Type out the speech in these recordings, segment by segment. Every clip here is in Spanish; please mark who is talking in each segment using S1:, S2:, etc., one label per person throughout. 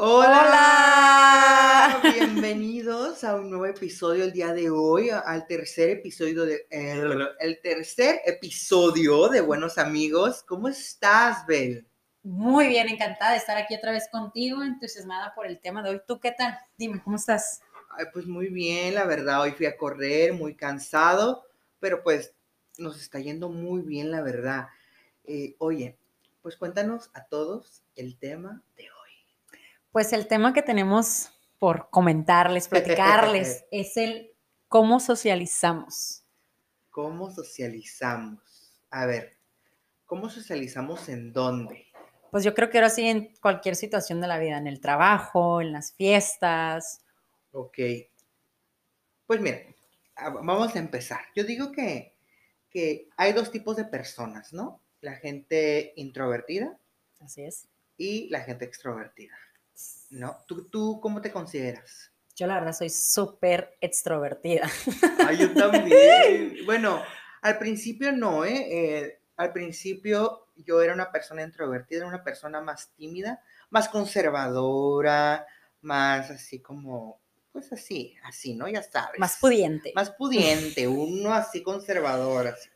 S1: Hola. Bienvenidos a un nuevo episodio el día de hoy, al tercer episodio de el, el tercer episodio de Buenos Amigos. ¿Cómo estás, Bel?
S2: Muy bien, encantada de estar aquí otra vez contigo, entusiasmada por el tema de hoy. ¿Tú qué tal? Dime, ¿cómo estás?
S1: Ay, pues muy bien, la verdad, hoy fui a correr, muy cansado, pero pues nos está yendo muy bien, la verdad. Eh, oye, pues cuéntanos a todos el tema de hoy.
S2: Pues el tema que tenemos por comentarles, platicarles, es el cómo socializamos.
S1: ¿Cómo socializamos? A ver, ¿cómo socializamos en dónde?
S2: Pues yo creo que ahora sí en cualquier situación de la vida, en el trabajo, en las fiestas.
S1: Ok. Pues mira, vamos a empezar. Yo digo que, que hay dos tipos de personas, ¿no? La gente introvertida.
S2: Así es.
S1: Y la gente extrovertida. ¿No? ¿Tú, tú cómo te consideras?
S2: Yo la verdad soy súper extrovertida.
S1: Ay, yo también. bueno, al principio no, ¿eh? ¿eh? Al principio yo era una persona introvertida, era una persona más tímida, más conservadora, más así como, pues así, así, ¿no? Ya sabes.
S2: Más pudiente.
S1: Más pudiente, uno así conservador, así.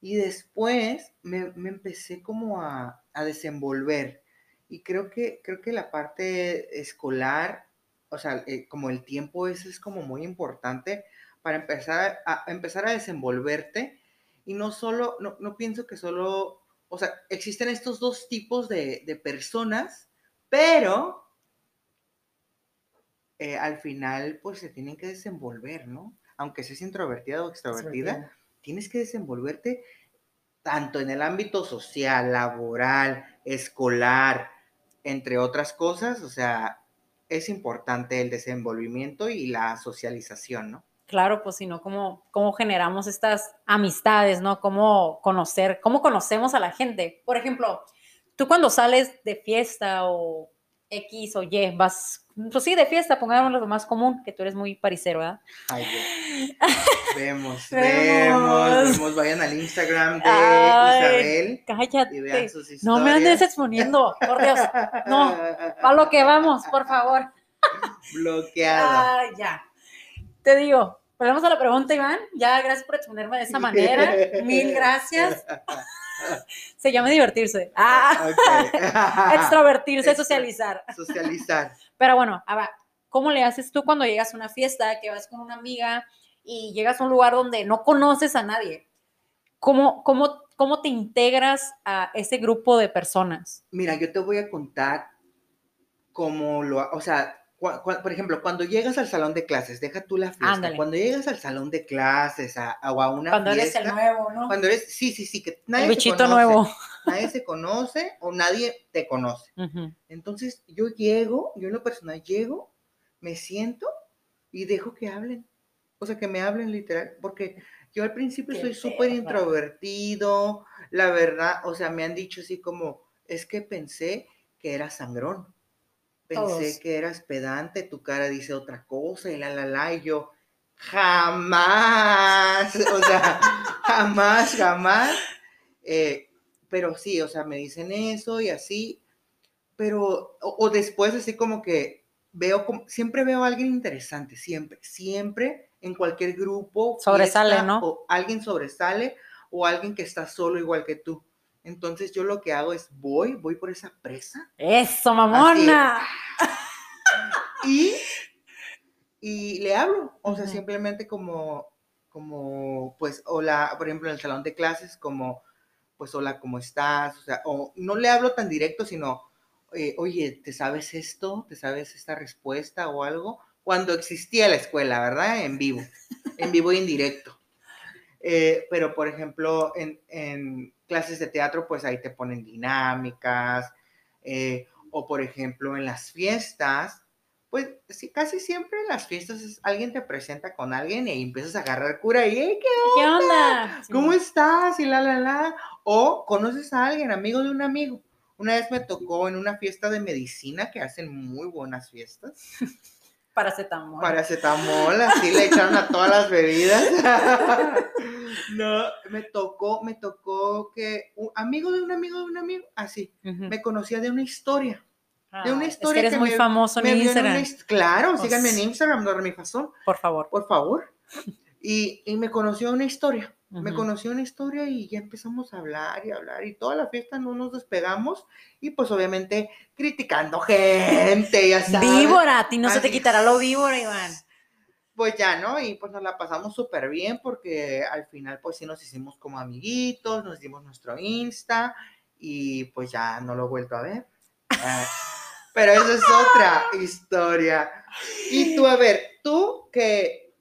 S1: Y después me, me empecé como a, a desenvolver y creo que, creo que la parte escolar, o sea, eh, como el tiempo ese es como muy importante para empezar a, empezar a desenvolverte. Y no solo, no, no, pienso que solo, o sea, existen estos dos tipos de, de personas, pero eh, al final pues se tienen que desenvolver, ¿no? Aunque seas introvertida o extrovertida, tienes que desenvolverte tanto en el ámbito social, laboral, escolar, entre otras cosas, o sea, es importante el desenvolvimiento y la socialización, ¿no?
S2: Claro, pues si no, ¿cómo, ¿cómo generamos estas amistades, ¿no? ¿Cómo conocer, cómo conocemos a la gente? Por ejemplo, tú cuando sales de fiesta o X o Y, vas, pues sí, de fiesta, pongámoslo lo más común, que tú eres muy paricero, ¿verdad?
S1: Ay, vemos, vemos, vemos, vayan al Instagram de Isabel.
S2: Cállate, y vean sus historias. no me andes exponiendo, por Dios, no, a lo que vamos, por favor.
S1: Bloqueado.
S2: Ah, ya. Te digo, volvemos a la pregunta, Iván. Ya, gracias por exponerme de esa manera. Mil gracias. Se llama divertirse. Ah, extrovertirse, socializar.
S1: Socializar.
S2: Pero bueno, a ¿cómo le haces tú cuando llegas a una fiesta, que vas con una amiga y llegas a un lugar donde no conoces a nadie? ¿Cómo, cómo, cómo te integras a ese grupo de personas?
S1: Mira, yo te voy a contar cómo lo, o sea, por ejemplo, cuando llegas al salón de clases, deja tú la fiesta, cuando llegas al salón de clases a, o a una
S2: cuando
S1: fiesta.
S2: Cuando eres el nuevo, ¿no?
S1: Cuando eres, sí, sí, sí, que nadie
S2: el bichito nuevo.
S1: Nadie se conoce o nadie te conoce. Entonces, yo llego, yo en lo personal llego, me siento y dejo que hablen. O sea, que me hablen literal, porque yo al principio soy súper introvertido, la verdad, o sea, me han dicho así como, es que pensé que era sangrón pensé que eras pedante, tu cara dice otra cosa y la, la, la, y yo, jamás, o sea, jamás, jamás. Eh, pero sí, o sea, me dicen eso y así, pero, o, después así como que veo, como, siempre veo a alguien interesante, siempre, siempre, en cualquier grupo.
S2: Sobresale, ¿no?
S1: O alguien sobresale o alguien que está solo igual que tú. Entonces yo lo que hago es voy, voy por esa presa.
S2: Eso, mamona.
S1: y, y le hablo, o sea, simplemente como, como, pues, hola, por ejemplo, en el salón de clases, como, pues, hola, ¿cómo estás? O sea, o no le hablo tan directo, sino, eh, oye, ¿te sabes esto? ¿Te sabes esta respuesta o algo? Cuando existía la escuela, ¿verdad? En vivo, en vivo e indirecto. Eh, pero, por ejemplo, en, en, clases de teatro, pues ahí te ponen dinámicas, eh, o por ejemplo, en las fiestas, pues sí, casi siempre en las fiestas alguien te presenta con alguien y empiezas a agarrar cura y, ¿qué onda? ¿Cómo estás? Y la, la, la. O conoces a alguien, amigo de un amigo. Una vez me tocó en una fiesta de medicina que hacen muy buenas fiestas.
S2: Paracetamol.
S1: Paracetamol, así le echaron a todas las bebidas. no, me tocó, me tocó que un amigo de un amigo de un amigo, así, me conocía de una historia. de una
S2: Ah, es
S1: historia
S2: que eres
S1: que
S2: muy
S1: me-
S2: famoso en
S1: me
S2: Instagram.
S1: una claro,
S2: Oh,
S1: síganme en. Instagram, Dormifazón,
S2: Por favor.
S1: por favor. Y, y me conoció una historia. Me
S2: Ujú.
S1: conoció una historia y ya empezamos a hablar y hablar y toda la fiesta no nos despegamos y pues obviamente criticando gente, ya sabes.
S2: Víbora, a ti no se te quitará lo víbora, Iván.
S1: Pues ya, ¿no? Y pues nos la pasamos súper bien porque al final pues sí nos hicimos como amiguitos, nos dimos nuestro Insta y pues ya no lo he vuelto a ver. Ah, pero esa es otra historia. Y tú, a ver, tú que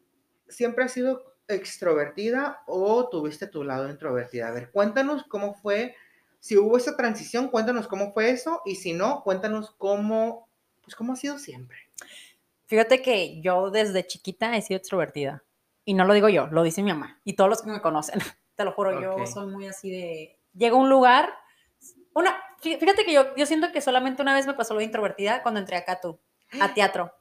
S1: siempre has sido extrovertida o tuviste tu lado introvertida. A ver, cuéntanos cómo fue, si hubo esa transición, cuéntanos cómo fue eso y si no, cuéntanos cómo, pues cómo ha sido siempre.
S2: Fíjate que yo desde chiquita he sido extrovertida. Y no lo digo yo, lo dice mi mamá. Y todos los que me conocen. Te lo juro, yo
S1: Ok.
S2: soy muy así de... Llego a un lugar... Una, fí- fíjate que yo, yo siento que solamente una vez me pasó lo de introvertida cuando entré acá tú, a teatro.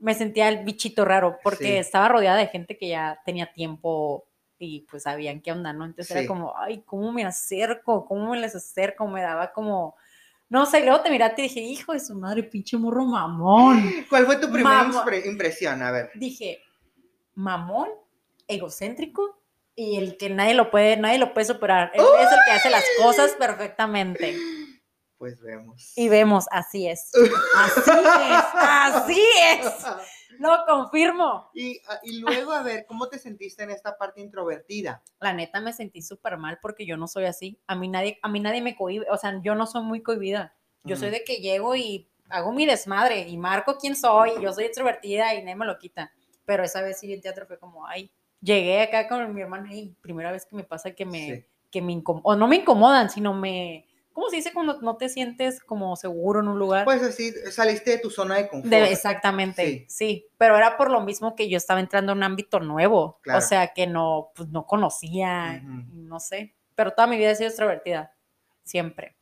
S2: Me sentía el bichito raro porque
S1: Sí.
S2: estaba rodeada de gente que ya tenía tiempo y pues sabían qué onda, ¿no? Entonces
S1: Sí.
S2: era como, ay, ¿cómo me acerco? ¿Cómo me les acerco? Me daba como... No sé, y luego te miraste y dije, hijo de su madre, pinche morro mamón.
S1: ¿Cuál fue tu primera impresión? A ver.
S2: dije, mamón, egocéntrico y el que nadie lo puede, nadie lo puede superar. Él es el que hace las cosas perfectamente.
S1: Pues vemos.
S2: Y vemos, así es. Así es, así es. Lo confirmo.
S1: Y, ah, y luego, a ver, ¿cómo te sentiste en esta parte introvertida?
S2: La neta me sentí súper mal porque yo no soy así. A mí nadie, a mí nadie me cohibe, o sea, yo no soy muy cohibida. Yo soy de que llego y hago mi desmadre y marco quién soy. y Yo soy extrovertida y nadie me lo quita. Pero esa vez sí en teatro fue como, ay, llegué acá con mi hermana y primera vez que me pasa que me,
S1: Sí.
S2: que me incomodan, o no me incomodan, sino me, ¿cómo se dice cuando no te sientes como seguro en un lugar?
S1: Pues así, saliste de tu zona de confort.
S2: De- exactamente,
S1: Sí.
S2: sí. pero era por lo mismo que yo estaba entrando en un ámbito nuevo,
S1: Claro.
S2: o sea, que no, pues, no conocía, no sé, pero toda mi vida he sido extrovertida, siempre.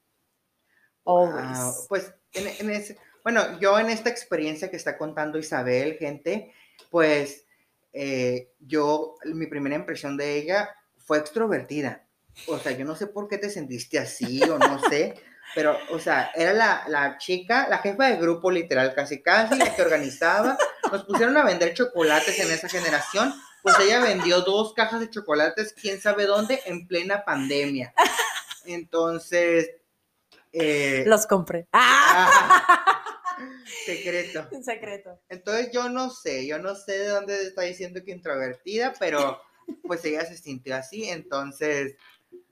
S2: Always.
S1: Pues, en, en ese, bueno, yo en esta experiencia que está contando Isabel, gente, pues, eh, yo, mi primera impresión de ella fue extrovertida. O sea, yo no sé por qué te sentiste así o no sé, pero, o sea, era la, la chica, la jefa de grupo literal, casi casi, la que organizaba. Nos pusieron a vender chocolates en esa generación. Pues ella vendió dos cajas de chocolates, quién sabe dónde, en plena pandemia. Entonces, eh,
S2: Los compré. ¡Ah!
S1: secreto.
S2: Secreto.
S1: Entonces yo no sé, yo no sé de dónde está diciendo que introvertida, pero pues ella se sintió así, entonces,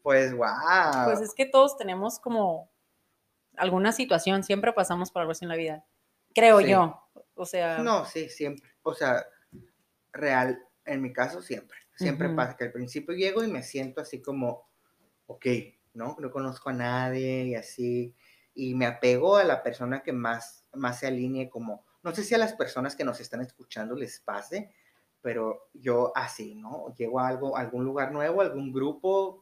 S1: pues wow.
S2: Pues es que todos tenemos como alguna situación, siempre pasamos por algo así en la vida, creo
S1: Sí.
S2: yo. O sea,
S1: No, sí, siempre. O sea, real, en mi caso siempre. Siempre pasa que al principio llego y me siento así como, ok, ¿no? No conozco a nadie y así. Y me apego a la persona que más, más se alinee como, no sé si a las personas que nos están escuchando les pase, pero yo así, ¿no? Llego a algo, a algún lugar nuevo, algún grupo,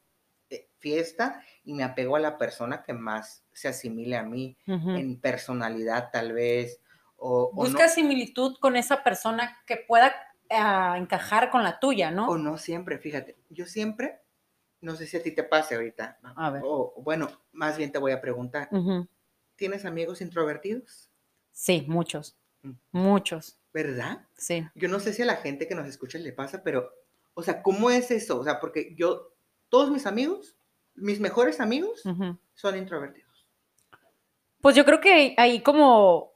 S1: fiesta, y me apego a la persona que más se asimile a mí, en personalidad tal vez. O, o no-
S2: busca similitud con esa persona que pueda ah, encajar con la tuya, ¿no?
S1: O no siempre, fíjate, yo siempre, no sé si a ti te pase ahorita,
S2: A ver.
S1: o bueno, más bien te voy a preguntar. ¿tienes amigos introvertidos?
S2: Sí, muchos,
S1: Mm.
S2: muchos,
S1: ¿Verdad?
S2: sí.
S1: Yo no sé si a la gente que nos escucha le pasa, pero, o sea, ¿cómo es eso? O sea, porque yo, todos mis amigos, mis mejores amigos, son introvertidos.
S2: Pues yo creo que ahí como,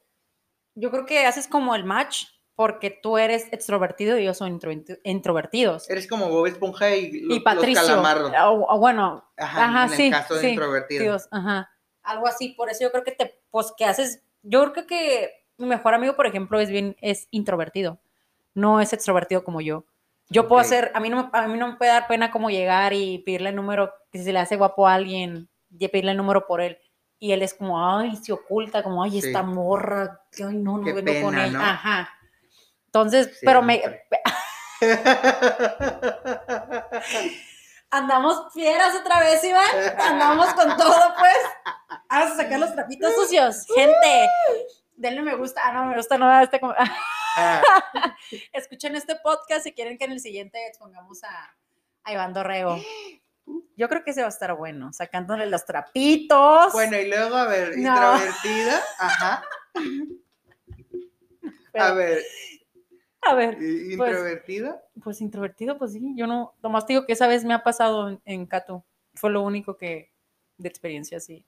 S2: yo creo que haces como el match porque tú eres extrovertido y ellos son introverti- introvertidos.
S1: Eres como Bob Esponja y,
S2: y Patricio,
S1: los calamardos.
S2: o- o bueno,
S1: Ajá,
S2: ajá,
S1: en el caso de
S2: sí,
S1: introvertido.
S2: Dios, ajá. Algo así, por eso yo creo que te, pues que haces, yo creo que mi mejor amigo, por ejemplo, es bien, es introvertido, no es extrovertido como yo. Yo puedo hacer, a mí, no, me- a mí no me puede dar pena como llegar y pedirle el número, que si se le hace guapo a alguien, y pedirle el número por él. Y él es como, ay, se oculta, como, ay,
S1: Sí.
S2: esta morra, que, ay, no, no
S1: Qué
S2: vengo con ella.
S1: ¿no?
S2: Ajá. Entonces, pero me, andamos fieras otra vez, Iván. Andamos con todo, pues. Vamos a sacar los trapitos sucios. Gente, denle me gusta. Ah, no, me gusta no este. como- Escuchen este podcast si quieren que en el siguiente expongamos a, a Iván Dorrego. Yo creo que ese va a estar bueno, sacándole los trapitos.
S1: bueno, y luego, a ver,
S2: No.
S1: introvertida, ajá.
S2: Pero-
S1: A ver,
S2: A ver,
S1: ¿y-
S2: pues-
S1: ¿introvertida?
S2: pues introvertido, pues sí, yo no, nomás te digo que esa vez me ha pasado en, en Cato. Fue lo único que, de experiencia así.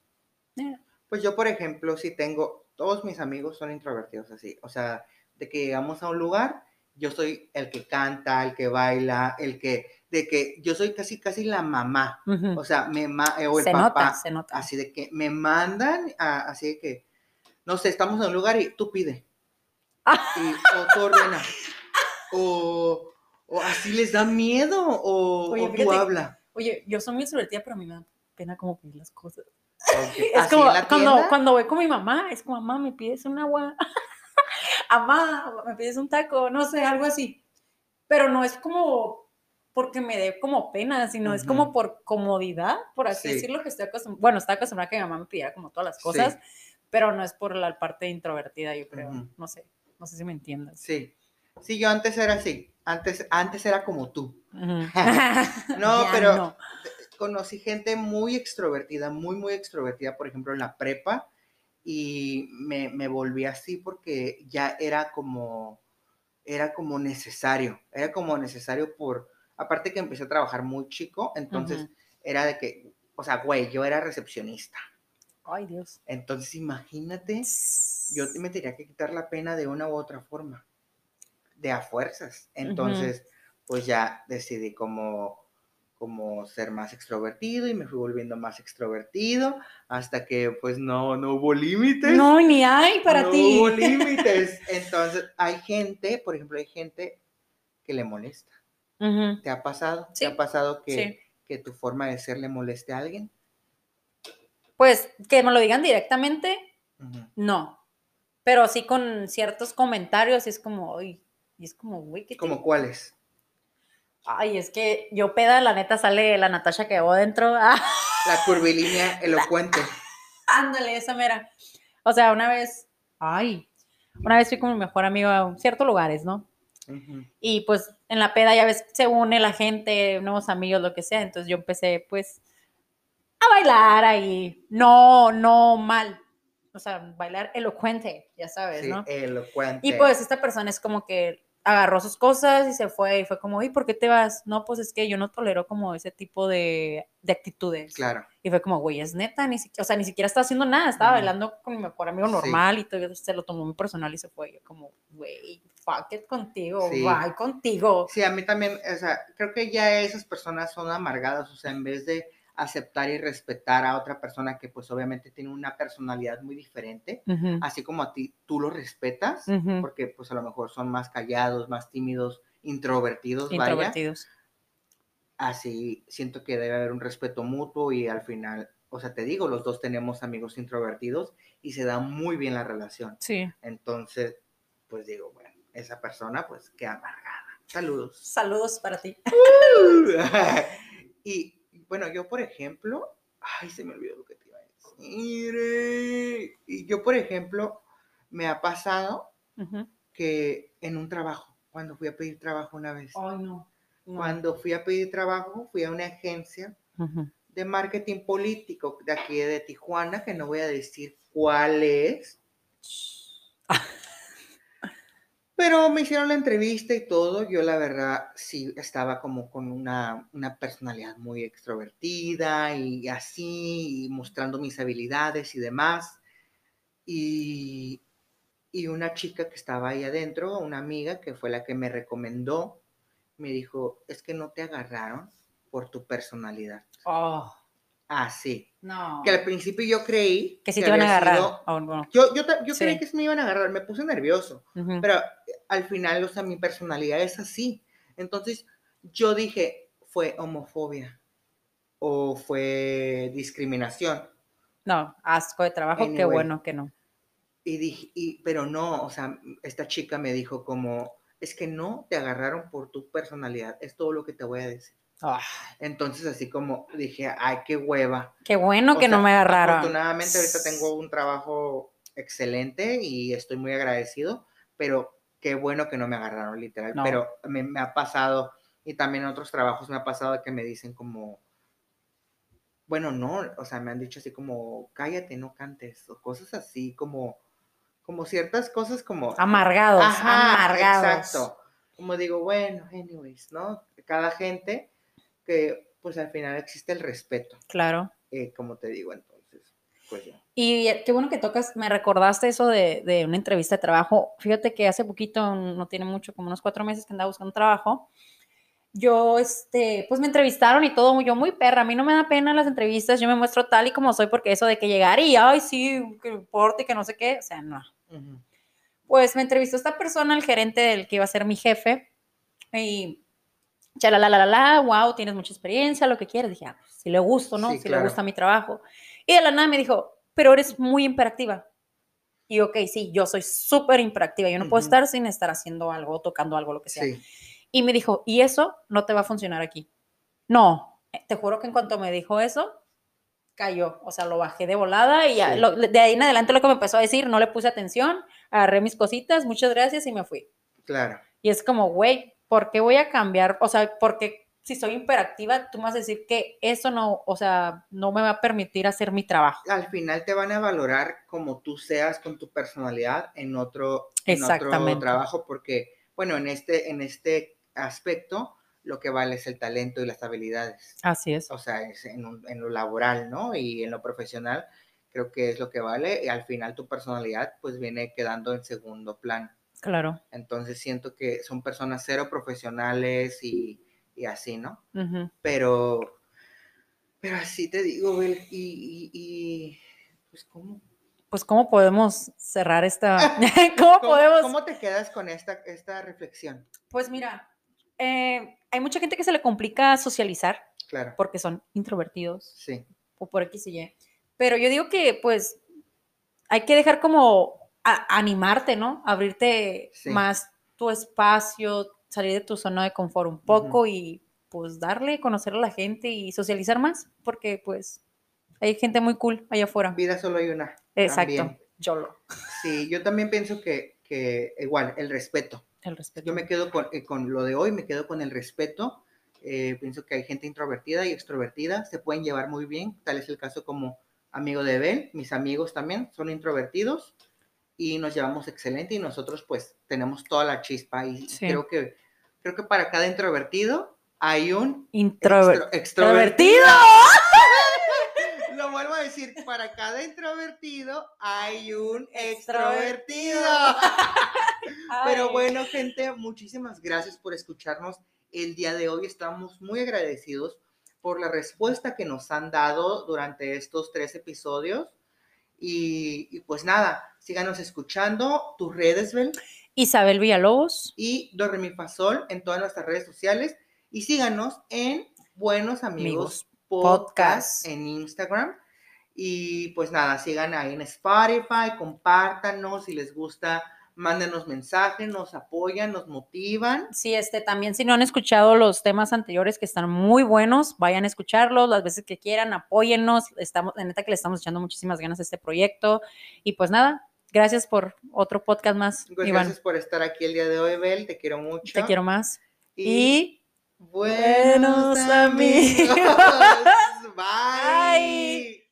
S2: Eh,
S1: Pues yo, por ejemplo, si tengo, todos mis amigos son introvertidos así, o sea, de que llegamos a un lugar, yo soy el que canta, el que baila, el que, de que yo soy casi, casi la mamá,
S2: ujú.
S1: o sea, me eh, o el
S2: se
S1: papá,
S2: nota, se nota.
S1: así de que me mandan, a- así de que, no sé, estamos en un lugar y tú pide, y, o tú ordena, o, o así les da miedo, o,
S2: Oye,
S1: o tú
S2: fíjate-
S1: habla.
S2: Oye, yo soy muy extrovertida, pero a mí me da pena como pedir las cosas.
S1: Ok,
S2: Es
S1: ¿así
S2: como cuando, cuando voy con mi mamá, es como, mamá, me pides un agua. Mamá, me pides un taco, no sé, algo así. Pero no es como porque me dé como pena, sino es como por comodidad, por así
S1: Sí.
S2: decirlo, que estoy acostumbrada. Bueno, estoy acostumbrada a que mi mamá me pidiera como todas las
S1: Sí.
S2: cosas, pero no es por la parte introvertida, yo creo.
S1: Ujú.
S2: No sé, no sé si me entiendas.
S1: Sí, sí, yo antes era así, antes, antes era como tú.
S2: Ujú.
S1: No,
S2: Ya
S1: pero
S2: no.
S1: conocí gente muy extrovertida, muy, muy extrovertida, por ejemplo, en la prepa, y me, me volví así porque ya era como, era como necesario, era como necesario por, aparte que empecé a trabajar muy chico, entonces era de que, o sea, güey, yo era recepcionista,
S2: Ay, Dios.
S1: entonces imagínate, yo me tenía que quitar la pena de una u otra forma, de a fuerzas. Entonces, pues ya decidí como, como ser más extrovertido y me fui volviendo más extrovertido hasta que pues no, no hubo límites.
S2: No, ni hay para
S1: no
S2: ti.
S1: hubo límites. Entonces, hay gente, por ejemplo, hay gente que le molesta. ¿Te ha pasado?
S2: Sí,
S1: ¿Te ha pasado que,
S2: sí.
S1: que tu forma de ser le moleste a alguien?
S2: Pues que me lo digan directamente, no. Pero sí con ciertos comentarios, y es como, ay, y es como, güey, ¿qué
S1: ¿Como cuáles?
S2: Ay, es que yo peda, la neta sale la Natasha que llevo dentro. Ah,
S1: La curvilínea elocuente.
S2: ándale, esa mera. O sea, una vez, ay, una vez fui con mi mejor amigo a ciertos lugares, ¿no? Y pues en la peda ya ves, se une la gente, nuevos amigos, lo que sea. Entonces yo empecé pues a bailar ahí. No, no mal. O sea, bailar elocuente, ya sabes,
S1: Sí,
S2: ¿no?
S1: elocuente.
S2: Y pues esta persona es como que agarró sus cosas y se fue y fue como, ¿y por qué te vas? No, pues es que yo no tolero como ese tipo de, de actitudes.
S1: Claro.
S2: Y fue como, güey, es neta, ni siquiera, o sea, ni siquiera estaba haciendo nada, estaba bailando con mi mejor amigo
S1: Sí.
S2: normal y todo, se lo tomó muy personal y se fue. Yo como, güey, fuck it contigo,
S1: Sí.
S2: bye contigo.
S1: Sí, a mí también, o sea, creo que ya esas personas son amargadas, o sea, en vez de aceptar y respetar a otra persona que pues obviamente tiene una personalidad muy diferente, así como a ti tú lo respetas, porque pues a lo mejor son más callados, más tímidos, introvertidos, vaya,
S2: Introvertidos.
S1: así siento que debe haber un respeto mutuo y al final, o sea, te digo, los dos tenemos amigos introvertidos y se da muy bien la relación.
S2: Sí.
S1: Entonces, pues digo, bueno, esa persona pues qué amargada. Saludos.
S2: Saludos para ti.
S1: y bueno, yo por ejemplo, ay, se me olvidó lo que te iba a decir. Y yo por ejemplo, me ha pasado que en un trabajo, cuando fui a pedir trabajo una vez,
S2: Ay, no. no.
S1: cuando fui a pedir trabajo, fui a una agencia de marketing político de aquí de Tijuana, que no voy a decir cuál es, Pero me hicieron la entrevista y todo. Yo la verdad sí estaba como con una, una personalidad muy extrovertida y así, mostrando mis habilidades y demás. Y, y una chica que estaba ahí adentro, una amiga que fue la que me recomendó, me dijo, es que no te agarraron por tu personalidad.
S2: Oh,
S1: Así.
S2: no.
S1: Que al principio yo creí
S2: Que sí te iban a agarrar.
S1: sido-
S2: Oh, no.
S1: Yo, yo, yo
S2: Sí.
S1: creí que se me iban a agarrar, me puse nervioso. Pero al final, o sea, mi personalidad es así. Entonces, yo dije, fue homofobia o fue discriminación.
S2: No, asco de trabajo, qué bueno que no.
S1: Y dije, y, pero no, o sea, esta chica me dijo como, es que no te agarraron por tu personalidad, es todo lo que te voy a decir.
S2: Ah,
S1: Entonces, así como dije, ay, qué hueva.
S2: qué bueno
S1: O
S2: que no me agarraron.
S1: Afortunadamente ahorita tengo un trabajo excelente y estoy muy agradecido, pero qué bueno que no me agarraron literal.
S2: No.
S1: Pero me, me ha pasado, y también en otros trabajos me ha pasado que me dicen como, bueno, no, o sea, me han dicho así como, cállate, no cantes, o cosas así como, como ciertas cosas como...
S2: Amargados,
S1: Ajá,
S2: amargados.
S1: Exacto. Como digo, bueno, anyways, ¿no? Cada gente que, pues al final existe el respeto,
S2: Claro.
S1: eh, como te digo, entonces, pues ya.
S2: Y eh, qué bueno que tocas, me recordaste eso de, de una entrevista de trabajo. Fíjate que hace poquito, no tiene mucho, como unos cuatro meses que andaba buscando trabajo. Yo, este, pues me entrevistaron y todo, yo muy perra, a mí no me da pena las entrevistas, yo me muestro tal y como soy, porque eso de que llegar y, ay, sí, que importa y que no sé qué, o sea, no.
S1: Ujú.
S2: Pues me entrevistó esta persona, el gerente del que iba a ser mi jefe, y la, la, la, wow, tienes mucha experiencia, lo que quieres. Dije, ah, pues, si le gusto, ¿no?
S1: Sí,
S2: si
S1: claro.
S2: le gusta mi trabajo. Y de la nada me dijo, pero eres muy imperactiva. Y ok, sí, yo soy súper imperactiva, yo no puedo estar sin estar haciendo algo, tocando algo, lo que sea.
S1: Sí,
S2: Y me dijo, y eso no te va a funcionar aquí. No, eh, te juro que en cuanto me dijo eso, cayó. O sea, lo bajé de volada y ya, lo- de ahí en adelante lo que me empezó a decir, no le puse atención, agarré mis cositas, muchas gracias y me fui.
S1: claro.
S2: Y es como, güey, ¿por qué voy a cambiar? O sea, porque si soy hiperactiva, tú me vas a decir que eso no, o sea, no me va a permitir hacer mi trabajo.
S1: Al final te van a valorar como tú seas con tu personalidad en otro, en otro trabajo, porque, bueno, en este, en este aspecto, lo que vale es el talento y las habilidades.
S2: Así es.
S1: o sea, es en, un- en lo laboral, ¿no? Y en lo profesional, creo que es lo que vale. Y al final tu personalidad, pues viene quedando en segundo plano.
S2: Claro.
S1: Entonces siento que son personas cero profesionales y, y así, ¿no? Pero, pero así te digo, y, y, y, pues, ¿cómo,
S2: Pues, ¿cómo podemos cerrar esta? ¿Cómo,
S1: cómo,
S2: podemos?
S1: cómo te quedas con esta, esta reflexión?
S2: Pues mira, eh, hay mucha gente que se le complica socializar
S1: Claro,
S2: porque son introvertidos
S1: sí,
S2: o por X y Y. Pero yo digo que pues hay que dejar como a- animarte, ¿no? Abrirte
S1: Sí.
S2: más tu espacio, salir de tu zona de confort un poco y pues darle, conocer a la gente y socializar más, porque pues hay gente muy cool allá afuera.
S1: vida solo hay una.
S2: Exacto.
S1: también.
S2: Yo lo,
S1: Sí, yo también pienso que, que igual, el respeto.
S2: el respeto.
S1: Yo me quedo con, eh, con lo de hoy, me quedo con el respeto. Eh, pienso que hay gente introvertida y extrovertida, se pueden llevar muy bien. Tal es el caso como amigo de Bel, mis amigos también son introvertidos y nos llevamos excelente y nosotros pues tenemos toda la chispa y
S2: Sí.
S1: creo que creo que para cada introvertido hay un
S2: Introver-
S1: extro-
S2: extrovertido.
S1: Lo vuelvo a decir, para cada introvertido hay un
S2: Extrovertido.
S1: Pero bueno, gente, muchísimas gracias por escucharnos el día de hoy. Estamos muy agradecidos por la respuesta que nos han dado durante estos tres episodios. Y, y pues nada, síganos escuchando tus redes, Bel,
S2: Isabel Villalobos.
S1: y Do Re Mi Fa Sol en todas nuestras redes sociales. Y síganos en Buenos Amigos,
S2: Amigos
S1: Podcast,
S2: Podcast.
S1: en Instagram. Y pues nada, sigan ahí en Spotify, compártanos si les gusta, mándenos mensajes, nos apoyan, nos motivan.
S2: Sí, este, también si no han escuchado los temas anteriores que están muy buenos, vayan a escucharlos las veces que quieran, apóyennos, estamos, en neta que le estamos echando muchísimas ganas a este proyecto y pues nada, gracias por otro podcast más,
S1: Pues
S2: Iván,
S1: gracias por estar aquí el día de hoy, Bel, te quiero mucho.
S2: te quiero más
S1: Y,
S2: y buenos amigos.
S1: amigos. Bye.
S2: Bye.